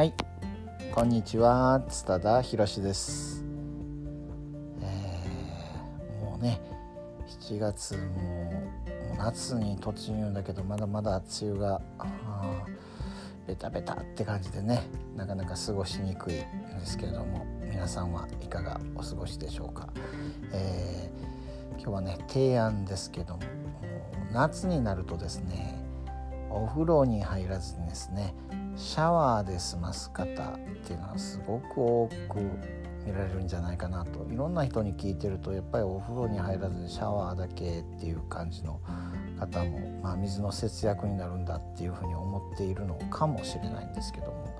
はい。こんにちは。津田博です、えーもうね7月もう夏に突入だけどまだまだ梅雨がベタベタって感じでねなかなか過ごしにくいんですけれども皆さんはいかがお過ごしでしょうか、えー今日はね提案ですけども夏になるとですねお風呂に入らずにですねシャワーで済ます方っていうのはすごく多く見られるんじゃないかなといろんな人に聞いてるとやっぱりお風呂に入らずにシャワーだけっていう感じの方も、まあ、水の節約になるんだっていうふうに思っているのかもしれないんですけども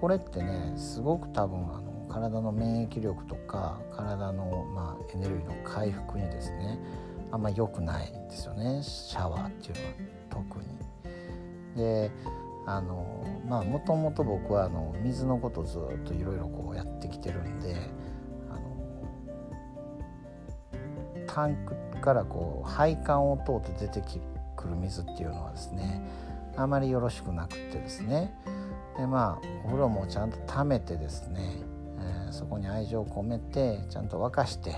これってねすごく多分あの体の免疫力とか体の、まあ、エネルギーの回復にですねあんま良くないんですよねシャワーっていうのは特に。であのまあもともと僕はあの水のことずっといろいろこうやってきてるんであのタンクからこう配管を通って出てくる水っていうのはですねあまりよろしくなくてですねでまあお風呂もちゃんと溜めてですね、えーそこに愛情を込めてちゃんと沸かして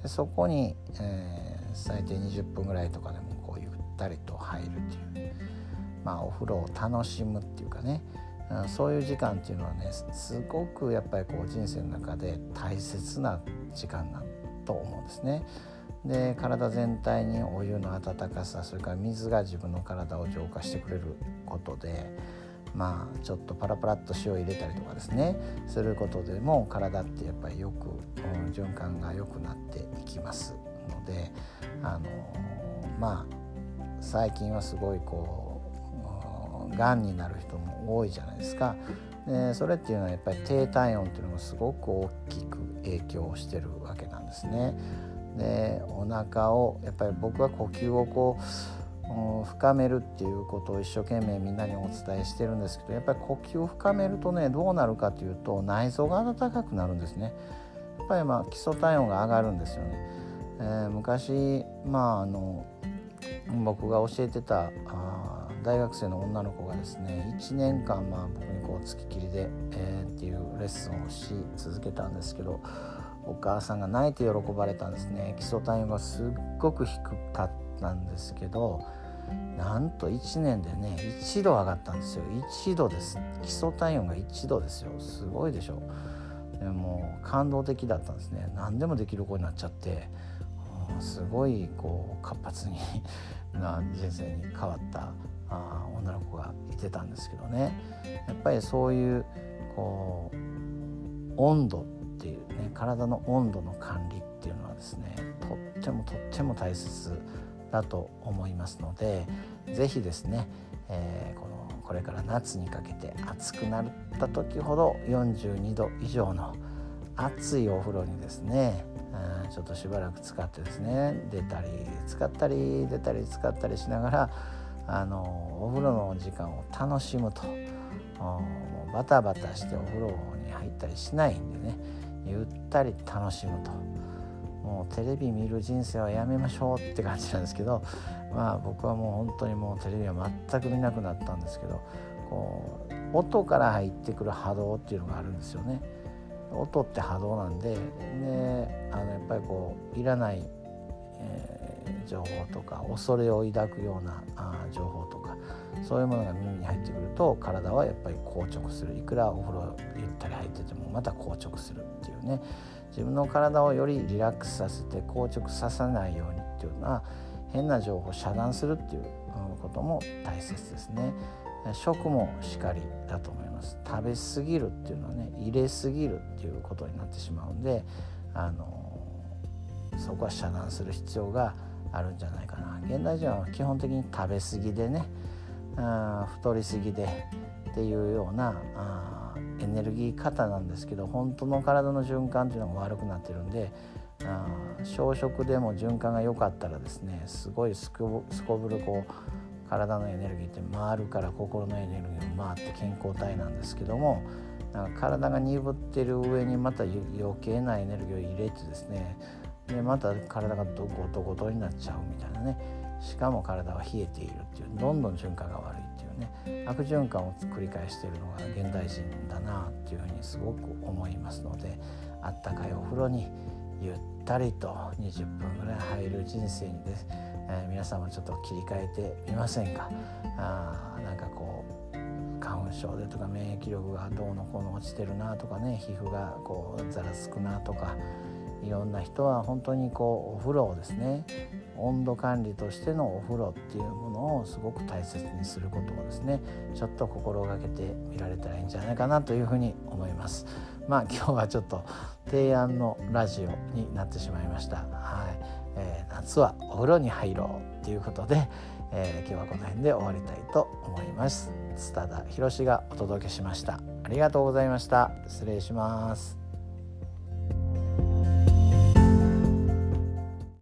でそこに、えー最低20分ぐらいとかでもこうゆったりと入るっていう。まあ、お風呂を楽しむっていうかね、うんそういう時間っていうのはねすごくやっぱりこう人生の中で大切な時間だと思うんですね。で体全体にお湯の温かさそれから水が自分の体を浄化してくれることでまあちょっとパラパラっと塩入れたりとかですねすることでも体ってやっぱりよく、循環が良くなっていきますのであのまあ最近はすごいこうがんになる人も多いじゃないですかでそれっていうのはやっぱり低体温っていうのがすごく大きく影響してるわけなんですね。でお腹をやっぱり僕は呼吸をこう深めるっていうことを一生懸命みんなにお伝えしてるんですけどやっぱり呼吸を深めるとねどうなるかというと内臓が温かくなるんですね。やっぱりまあ基礎体温が上がるんですよね。えー昔まああの僕が教えてたあ大学生の女の子がですね1年間まあ僕にこう付きっきりで、えーっていうレッスンをし続けたんですけどお母さんが泣いて喜ばれたんですね。基礎体温がすっごく低かったんですけどなんと1年でね1度上がったんですよ。1度です。基礎体温が1度ですよ。すごいでしょ。でもう感動的だったんですね。何でもできる子になっちゃってすごいこう活発に な人生に変わったあ女の子がいてたんですけどね。やっぱりそういうこう温度っていうね体の温度の管理っていうのはですねとってもとっても大切だと思いますので是非ですね、えーこのこれから夏にかけて暑くなった時ほど42度以上の熱いお風呂にですねちょっとしばらく使ってですね出たり使ったり出たり使ったりしながらあのお風呂の時間を楽しむとあーもうバタバタしてお風呂に入ったりしないんでねゆったり楽しむともうテレビ見る人生はやめましょうって感じなんですけどまあ僕はもう本当にもうテレビは全く見なくなったんですけどこう音から入ってくる波動っていうのがあるんですよね。音って波動なんでであのやっぱりこういらない、えー情報とか恐れを抱くようなあ情報とかそういうものが耳に入ってくると体はやっぱり硬直する。いくらお風呂ゆったり入っててもまた硬直するっていうね。自分の体をよりリラックスさせて硬直させないようにっていうのは変な情報を遮断するっていうことも大切ですね。食もしかりだと思います。食べ過ぎるっていうのはね入れすぎるっていうことになってしまうんであのそこは遮断する必要があるんじゃないかな。現代人は基本的に食べ過ぎでねあ太り過ぎでっていうようなあエネルギー型なんですけど本当の体の循環っていうのが悪くなってるんであ小食でも循環が良かったらですねすごいすこぶるこう体のエネルギーって回るから心のエネルギーも回って健康体なんですけどもなんか体が鈍ってる上にまた余計なエネルギーを入れてですねでまた体がどごとごとになっちゃうみたいなね。しかも体は冷えているっていうどんどん循環が悪いっていうね。悪循環を繰り返しているのが現代人だなっていうふうにすごく思いますのであったかいお風呂にゆったりと20分ぐらい入る人生にです、えー、皆さんもちょっと切り替えてみませんか？あなんかこう花粉症でとか免疫力がどうのこうの落ちてるなとかね皮膚がこうざらつくなとかいろんな人は本当にこうお風呂をですね温度管理としてのお風呂っていうものをすごく大切にすることをですねちょっと心がけてみられたらいいんじゃないかなというふうに思います。まあ今日はちょっと提案のラジオになってしまいました。は、夏はお風呂に入ろうということで、えー、今日はこの辺で終わりたいと思います。津田博がお届けしました。ありがとうございました。失礼します。